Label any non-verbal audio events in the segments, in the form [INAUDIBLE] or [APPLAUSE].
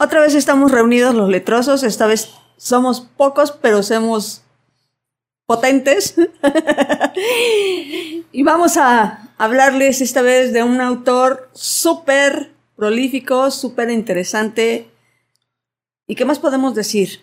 Otra vez estamos reunidos los letrosos, esta vez somos pocos, pero somos potentes. [LAUGHS] y vamos a hablarles esta vez de un autor súper prolífico, súper interesante. ¿Y qué más podemos decir?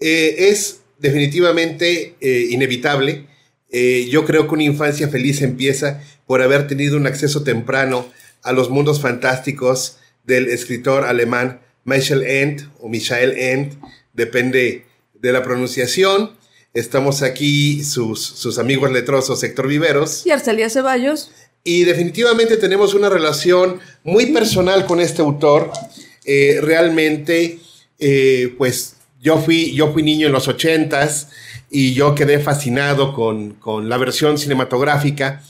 Eh, es definitivamente eh, inevitable. Eh, yo creo que una infancia feliz empieza por haber tenido un acceso temprano a los mundos fantásticos del escritor alemán Michel End o Michael End, depende de la pronunciación. Estamos aquí, sus, sus amigos letrosos Héctor Viveros. Y Arcelia Ceballos. Y definitivamente tenemos una relación muy personal con este autor. Eh, realmente, eh, pues yo fui, yo fui niño en los ochentas y yo quedé fascinado con, con la versión cinematográfica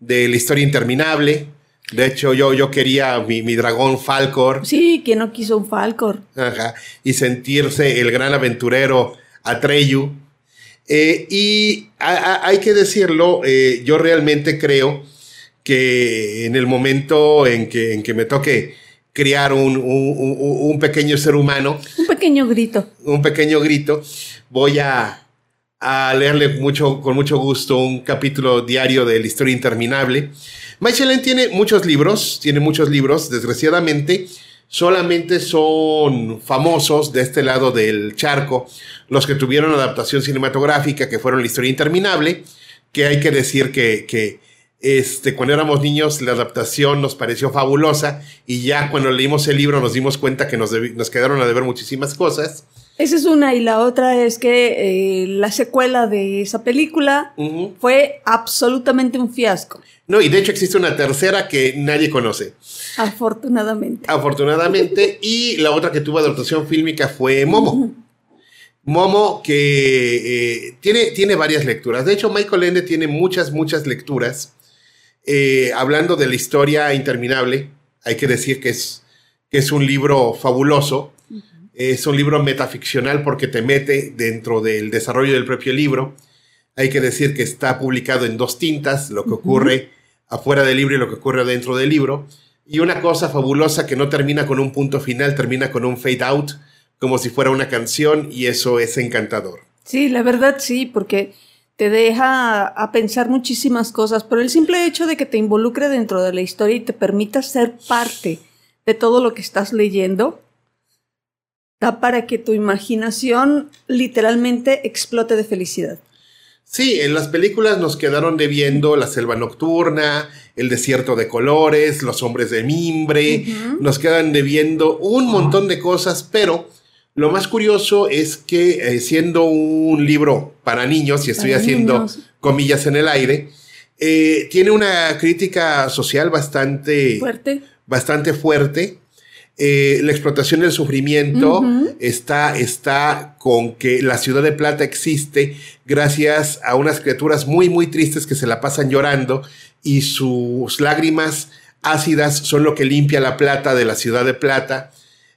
de La historia interminable. De hecho, yo, yo quería mi, dragón Falcor. Sí, ¿quién no quiso un Falcor? Ajá. Y sentirse el gran aventurero Atreyu. Eh, y hay que decirlo, eh, yo realmente creo que en el momento en que, en que me toque criar un, un, pequeño ser humano. Un pequeño grito. Un pequeño grito. Voy a, a leerle mucho, con mucho gusto un capítulo diario de la historia interminable. Michelin tiene muchos libros, tiene muchos libros, desgraciadamente solamente son famosos de este lado del charco los que tuvieron adaptación cinematográfica, que fueron la historia interminable, que hay que decir que, que este, cuando éramos niños la adaptación nos pareció fabulosa y ya cuando leímos el libro nos dimos cuenta que nos, nos quedaron a deber muchísimas cosas. Esa es una y la otra es que eh, la secuela de esa película fue absolutamente un fiasco. No, y de hecho existe una tercera que nadie conoce. Afortunadamente. Afortunadamente. y la otra que tuvo adaptación fílmica fue Momo. Momo que eh, tiene, tiene varias lecturas. De hecho, Michael Ende tiene muchas, muchas lecturas. Eh, hablando de la historia interminable, hay que decir que es, que es un libro fabuloso es un libro metaficcional porque te mete dentro del desarrollo del propio libro. Hay que decir que está publicado en dos tintas, lo que ocurre afuera del libro y lo que ocurre dentro del libro. Y una cosa fabulosa que no termina con un punto final, termina con un fade out, como si fuera una canción, y eso es encantador. Sí, la verdad sí, porque te deja a pensar muchísimas cosas, por el simple hecho de que te involucre dentro de la historia y te permita ser parte de todo lo que estás leyendo, para que tu imaginación literalmente explote de felicidad. Sí, en las películas nos quedaron debiendo La Selva Nocturna, El Desierto de Colores, Los Hombres de Mimbre, nos quedan debiendo un montón de cosas, pero lo más curioso es que eh, siendo un libro para niños, y estoy haciendo comillas en el aire, eh, tiene una crítica social bastante fuerte. Bastante fuerte eh, la explotación del sufrimiento está, está con que la ciudad de Plata existe gracias a unas criaturas muy, muy tristes que se la pasan llorando y sus lágrimas ácidas son lo que limpia la plata de la ciudad de Plata.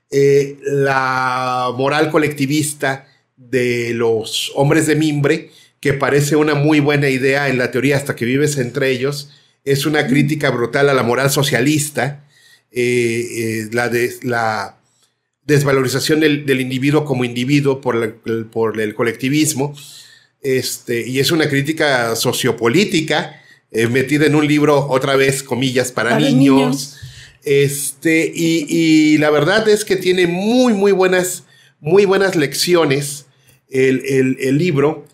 Eh, la moral colectivista de los hombres de mimbre, que parece una muy buena idea en la teoría hasta que vives entre ellos, es una crítica brutal a la moral socialista eh, eh, la, la desvalorización del, individuo como individuo por, por el colectivismo. Este, y es una crítica sociopolítica eh, metida en un libro, otra vez, comillas, para, niños. Este, y, la verdad es que tiene muy, muy buenas, muy buenas lecciones el, libro.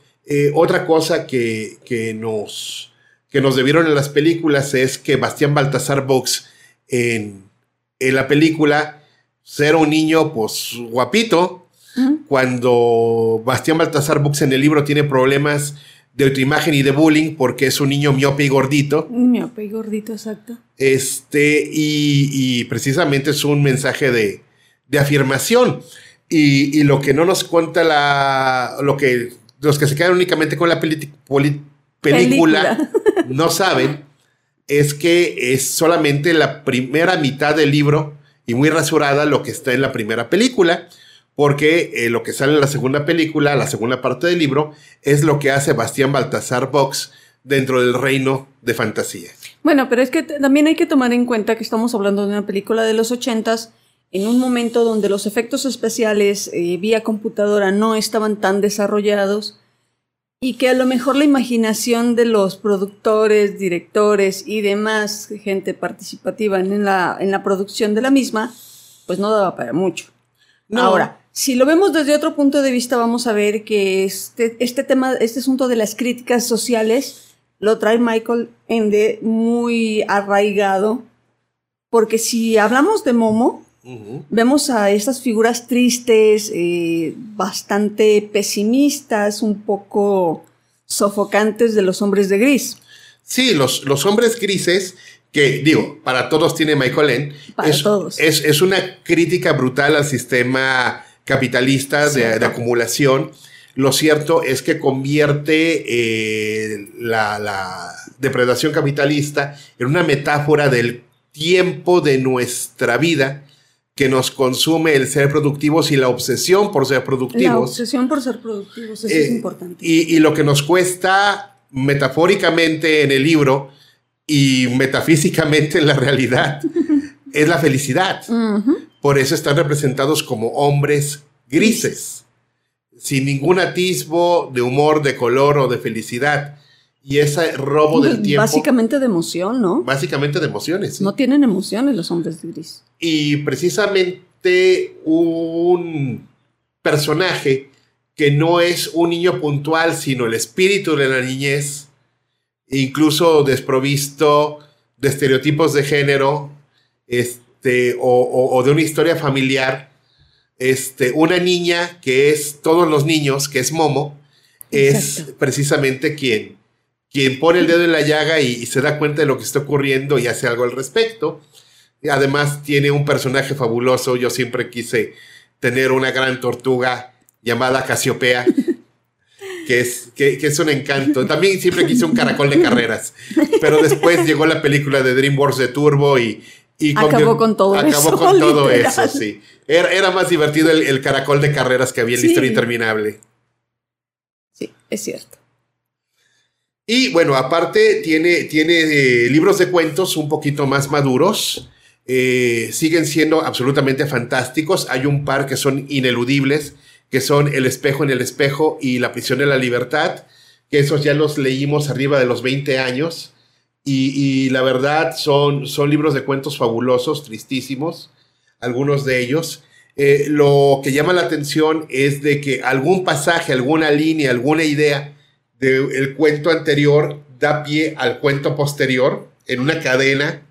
otra cosa que, que, nos, que nos debieron en las películas es que Bastián Baltasar Vox en, la película ser un niño, pues, guapito, cuando Bastián Baltasar Bux en el libro tiene problemas de autoimagen y de bullying porque es un niño miope y gordito. Miope y gordito, exacto. Este, y, precisamente es un mensaje de, afirmación. Y, lo que no nos cuenta la. lo que. Los que se quedan únicamente con la película [LAUGHS] no saben es que es solamente la primera mitad del libro y muy rasurada lo que está en la primera película, porque eh, lo que sale en la segunda película, la segunda parte del libro, es lo que hace Bastián Baltasar Box dentro del reino de fantasía. Bueno, pero es que también hay que tomar en cuenta que estamos hablando de una película de los ochentas en un momento donde los efectos especiales eh, vía computadora no estaban tan desarrollados y que a lo mejor la imaginación de los productores, directores y demás gente participativa en la, en la producción de la misma, pues no daba para mucho. Ahora, si lo vemos desde otro punto de vista, vamos a ver que este, este tema, este asunto de las críticas sociales, lo trae Michael Ende muy arraigado, porque si hablamos de Momo, vemos a estas figuras tristes, eh, bastante pesimistas, un poco sofocantes de los hombres de gris. Sí, los, los hombres grises que digo, para todos tiene Michael Ende, es, Es, es, una crítica brutal al sistema capitalista de, acumulación. Lo cierto es que convierte eh, la, depredación capitalista en una metáfora del tiempo de nuestra vida que nos consume el ser productivos y la obsesión por ser productivos. La obsesión por ser productivos, eso es eh, importante. Y, lo que nos cuesta metafóricamente en el libro y metafísicamente en la realidad [LAUGHS] es la felicidad. Por eso están representados como hombres grises, sin ningún atisbo de humor, de color o de felicidad. Y ese robo del [LAUGHS] tiempo. Básicamente de emoción, ¿no? Básicamente de emociones. No tienen emociones los hombres gris. Y precisamente un personaje que no es un niño puntual, sino el espíritu de la niñez, incluso desprovisto de estereotipos de género, este, o, de una historia familiar, este, una niña que es todos los niños, que es Momo, es precisamente quien, quien pone el dedo en la llaga y, se da cuenta de lo que está ocurriendo y hace algo al respecto. Y además tiene un personaje fabuloso. Yo siempre quise tener una gran tortuga llamada Casiopea. [LAUGHS] Que es, que, es un encanto. También siempre quise un caracol de carreras. Pero después llegó la película de DreamWorks de Turbo y, acabó con todo eso. Acabó con todo eso, sí. Era, más divertido el, caracol de carreras que había en la historia interminable. Sí, es cierto. Y bueno, aparte tiene, tiene eh, libros de cuentos un poquito más maduros. Eh, siguen siendo absolutamente fantásticos. Hay un par que son ineludibles, que son El espejo en el espejo y La prisión de la libertad, que esos ya los leímos arriba de los 20 años. Y, la verdad son, son libros de cuentos fabulosos, tristísimos, algunos de ellos. Eh, lo que llama la atención es de que algún pasaje, alguna línea, alguna idea del cuento anterior da pie al cuento posterior en una cadena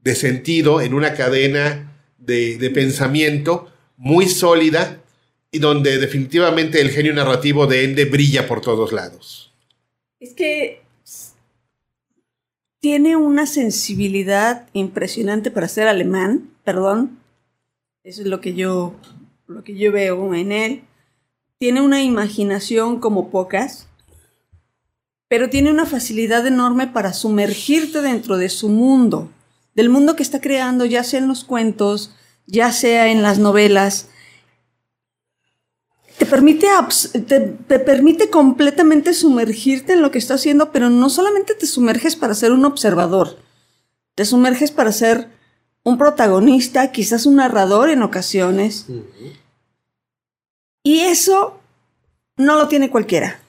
de sentido, en una cadena de, de pensamiento muy sólida y donde definitivamente el genio narrativo de Ende brilla por todos lados. Es que tiene una sensibilidad impresionante para ser alemán, perdón. Eso es lo que yo, lo que yo veo en él. Tiene una imaginación como pocas, pero tiene una facilidad enorme para sumergirte dentro de su mundo, del mundo que está creando, ya sea en los cuentos, ya sea en las novelas te permite, te, permite completamente sumergirte en lo que está haciendo, pero no solamente te sumerges para ser un observador, te sumerges para ser un protagonista, quizás un narrador en ocasiones. Y eso no lo tiene cualquiera.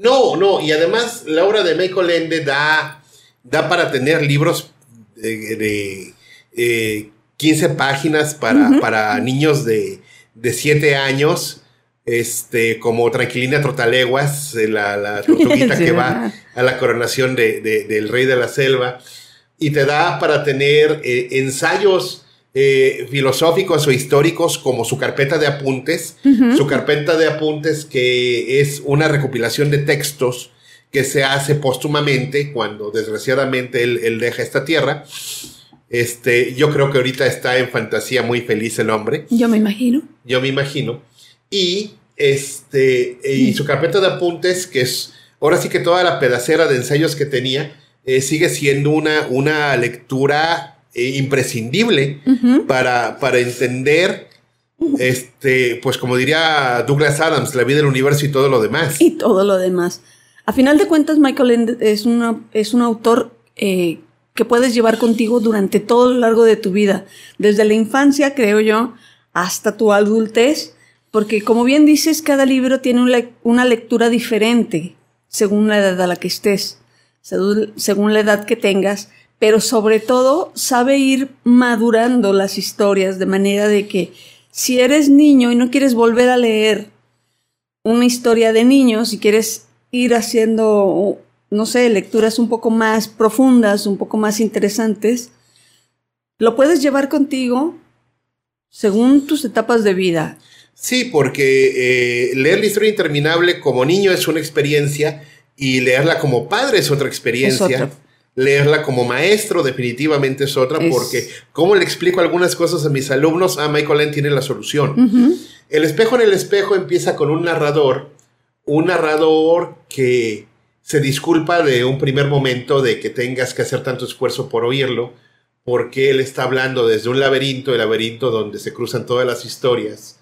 No, no, y además la obra de Michael Ende da, da para tener libros de, 15 eh, páginas para, para niños de, de 7 años este, como Tranquilina Trotaleguas, eh, la, la [LAUGHS] tortuguita que va a la coronación de, del rey de la selva, y te da para tener eh, ensayos eh, filosóficos o históricos como su carpeta de apuntes, su carpeta de apuntes que es una recopilación de textos que se hace póstumamente cuando desgraciadamente él, él deja esta tierra. Este, yo creo que ahorita está en fantasía muy feliz el hombre. Yo me imagino. Yo me imagino. Y este, y su carpeta de apuntes, que es ahora sí que toda la pedacera de ensayos que tenía, eh, sigue siendo una, una lectura eh, imprescindible para, para entender, este, pues como diría Douglas Adams, la vida del universo y todo lo demás. Y todo lo demás. A final de cuentas, Michael Ende es, una, es un autor eh, que puedes llevar contigo durante todo lo largo de tu vida, desde la infancia, creo yo, hasta tu adultez, porque como bien dices, cada libro tiene una lectura diferente según la edad a la que estés, según la edad que tengas, pero sobre todo sabe ir madurando las historias de manera de que si eres niño y no quieres volver a leer una historia de niños, y quieres ir haciendo, no sé, lecturas un poco más profundas, un poco más interesantes, lo puedes llevar contigo según tus etapas de vida. Sí, porque eh, leer la historia interminable como niño es una experiencia y leerla como padre es otra experiencia. Leerla como maestro definitivamente es otra, porque como le explico algunas cosas a mis alumnos, ah, Michael End tiene la solución. El espejo en el espejo empieza con un narrador, un narrador que se disculpa de un primer momento de que tengas que hacer tanto esfuerzo por oírlo, porque él está hablando desde un laberinto, el laberinto donde se cruzan todas las historias.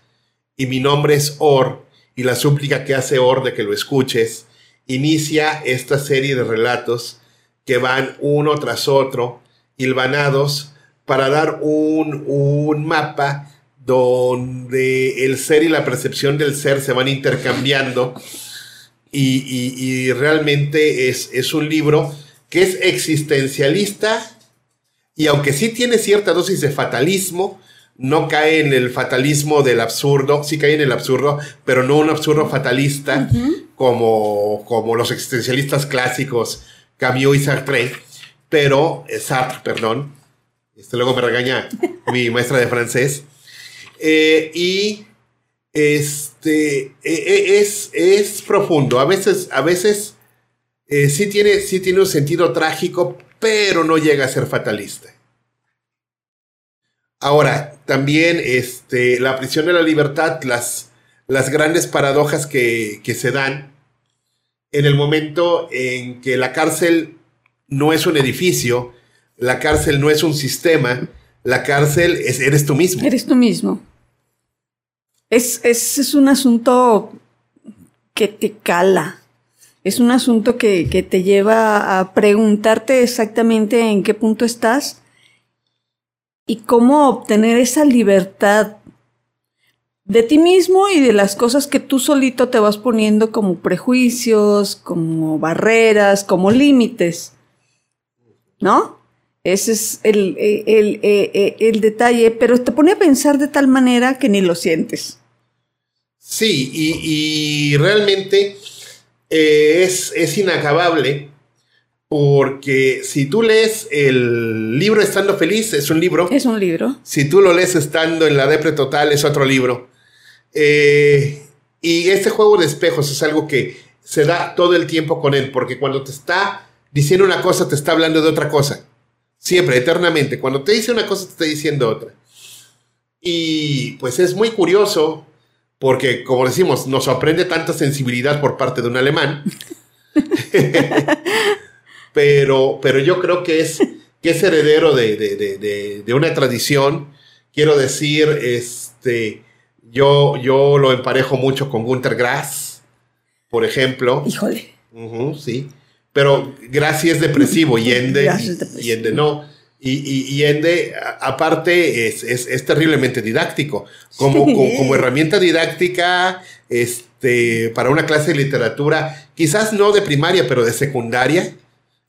Y mi nombre es Or, y la súplica que hace Or de que lo escuches, inicia esta serie de relatos que van uno tras otro, hilvanados, para dar un, un mapa donde el ser y la percepción del ser se van intercambiando. Y, realmente es, es, un libro que es existencialista y aunque sí tiene cierta dosis de fatalismo, no cae en el fatalismo del absurdo, sí cae en el absurdo, pero no un absurdo fatalista como, como los existencialistas clásicos Camus y Sartre, pero eh, Sartre, perdón, este luego me regaña [LAUGHS] mi maestra de francés, eh, y este e, e, es, es profundo, a veces, a veces eh, sí, tiene, sí tiene un sentido trágico, pero no llega a ser fatalista. Ahora, también este, la prisión de la libertad, las, las grandes paradojas que, se dan en el momento en que la cárcel no es un edificio, la cárcel no es un sistema, la cárcel es, eres tú mismo. Eres tú mismo. Es, es, es un asunto que te cala. Es un asunto que, que te lleva a preguntarte exactamente en qué punto estás y cómo obtener esa libertad de ti mismo y de las cosas que tú solito te vas poniendo como prejuicios, como barreras, como límites. ¿No? Ese es el, el, detalle, pero te pone a pensar de tal manera que ni lo sientes. Sí, y, realmente eh, es, es inacabable porque si tú lees el libro estando feliz, es un libro. Es un libro. Si tú lo lees estando en la depre total, es otro libro. Eh, y este juego de espejos es algo que se da todo el tiempo con él, porque cuando te está diciendo una cosa, te está hablando de otra cosa. Siempre, eternamente. Cuando te dice una cosa, te está diciendo otra. Y pues es muy curioso, porque como decimos, nos sorprende tanta sensibilidad por parte de un alemán. [LAUGHS] pero, pero yo creo que es, que es heredero de, una tradición. Quiero decir, este, yo, yo lo emparejo mucho con Gunter Grass, por ejemplo. Híjole. sí. Pero Grass sí es depresivo y [LAUGHS] Ende, y, Ende no. Y, y, Ende, aparte, es, es, terriblemente didáctico. Como, como, herramienta didáctica, este, para una clase de literatura, quizás no de primaria, pero de secundaria,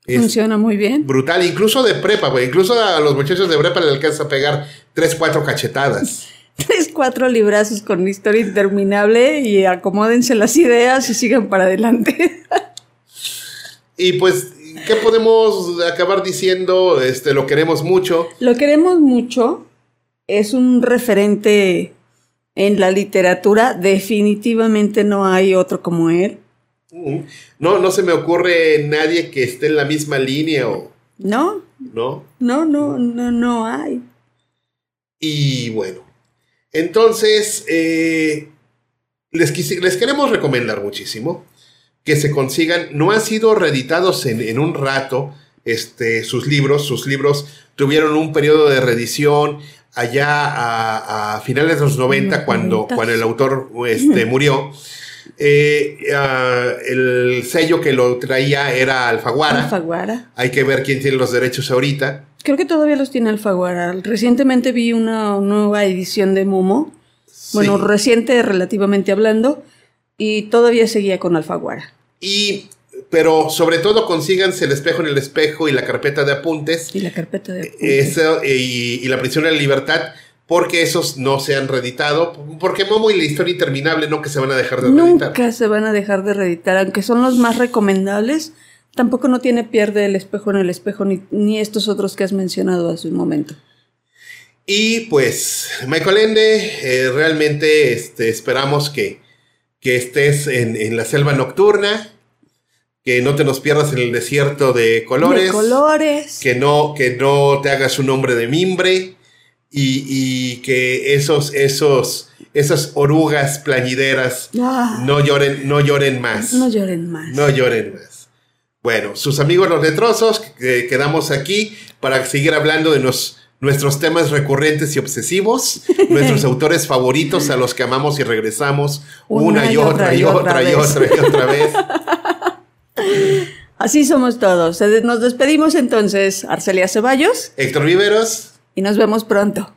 Funciona muy bien. Brutal, incluso de prepa, güey. Incluso a los muchachos de prepa le alcanza a pegar tres, cuatro cachetadas. [LAUGHS] tres, cuatro librazos con una historia interminable y acomódense las ideas y sigan para adelante. y pues, ¿qué podemos acabar diciendo? Este, lo queremos mucho. Lo queremos mucho. Es un referente en la literatura. Definitivamente no hay otro como él. No, no se me ocurre nadie que esté en la misma línea o. No. No. No, no, no, no hay. Y bueno. Entonces, eh, les, les, queremos recomendar muchísimo que se consigan. No han sido reeditados en, un rato este, sus libros. Sus libros tuvieron un periodo de reedición allá a, finales de los 90, cuando, cuando el autor este, murió. Eh, ah, el sello que lo traía era Alfaguara. Alfaguara. Hay que ver quién tiene los derechos ahorita. Creo que todavía los tiene Alfaguara. Recientemente vi una nueva edición de Momo. Bueno, Sí. reciente relativamente hablando. Y todavía seguía con Alfaguara. Y, pero sobre todo consíganse el espejo en el espejo y la carpeta de apuntes. Y la carpeta de... apuntes. Eso, y, y la prisión de la libertad. Porque esos no se han reeditado. Porque Momo y la historia interminable no que se van a dejar de reeditar. Nunca se van a dejar de reeditar, aunque son los más recomendables. Tampoco no tiene pierde el espejo en el espejo, ni, ni estos otros que has mencionado hace un momento. Y pues, Michael Ende, eh, realmente este, esperamos que, que estés en, en la selva nocturna, que no te nos pierdas en el desierto de colores, De colores. que no, que no te hagas un hombre de mimbre y, y que esos, esos, esas orugas plañideras Ah, no lloren, no lloren más. no lloren más. No lloren más. Bueno, sus amigos los letrosos, que quedamos aquí para seguir hablando de nuestros temas recurrentes y obsesivos, [LAUGHS] nuestros autores favoritos a los que amamos y regresamos una, y otra y otra y otra y otra vez. [LAUGHS] Así somos todos. Nos despedimos entonces, Arcelia Ceballos, Héctor Viveros, y nos vemos pronto.